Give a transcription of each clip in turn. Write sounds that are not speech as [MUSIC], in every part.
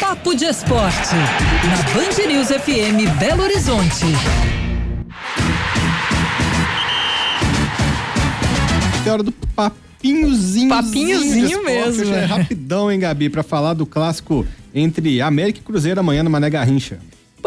Papo de Esporte, na Band News FM Belo Horizonte. É hora do papinhozinho. Papinhozinho mesmo. Hoje é rapidão, hein, Gabi, pra falar do clássico entre América e Cruzeiro amanhã no Mané Garrincha.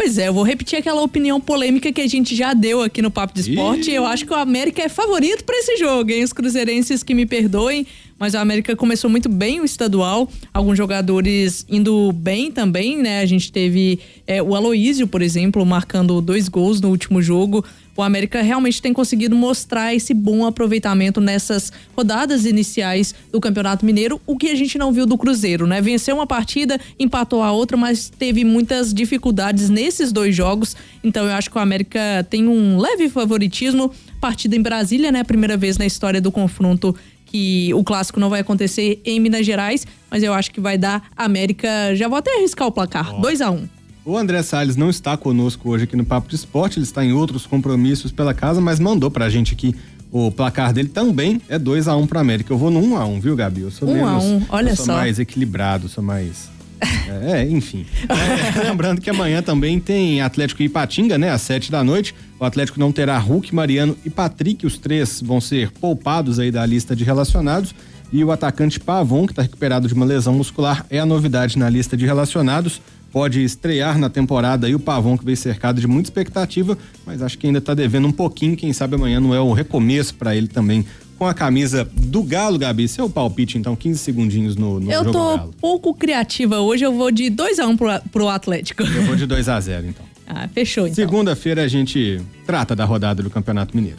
Pois é, eu vou repetir aquela opinião polêmica que a gente já deu aqui no Papo de Esporte. Ih. Eu acho que o América é favorito para esse jogo, hein? Os cruzeirenses que me perdoem, mas o América começou muito bem o estadual. Alguns jogadores indo bem também, né? A gente teve é, o Aloísio, por exemplo, marcando dois gols no último jogo o América realmente tem conseguido mostrar esse bom aproveitamento nessas rodadas iniciais do Campeonato Mineiro, o que a gente não viu do Cruzeiro, né? Venceu uma partida, empatou a outra, mas teve muitas dificuldades nesses dois jogos. Então eu acho que o América tem um leve favoritismo. Partida em Brasília, né? Primeira vez na história do confronto que o clássico não vai acontecer em Minas Gerais, mas eu acho que vai dar América. Já vou até arriscar o placar: 2 a 1 um. O André Salles não está conosco hoje aqui no Papo de Esporte, ele está em outros compromissos pela casa, mas mandou pra gente aqui o placar dele também é 2 a 1 um para América. Eu vou no 1 um a 1 um, viu, Gabi? Eu sou 1 um menos, a 1, um. olha eu sou só. mais equilibrado, sou mais é, é enfim. É, lembrando que amanhã também tem Atlético e Ipatinga, né? Às 7 da noite. O Atlético não terá Hulk, Mariano e Patrick. Os três vão ser poupados aí da lista de relacionados. E o atacante Pavon, que está recuperado de uma lesão muscular, é a novidade na lista de relacionados pode estrear na temporada e o Pavão que veio cercado de muita expectativa, mas acho que ainda está devendo um pouquinho, quem sabe amanhã não é o recomeço para ele também com a camisa do Galo, Gabi. Seu palpite, então, 15 segundinhos no, no eu jogo tô Galo. pouco criativa hoje, eu vou de 2 a 1 um pro, pro Atlético. Eu vou de 2 a 0 então. [LAUGHS] Ah, fechou então. Segunda-feira a gente trata da rodada do Campeonato Mineiro.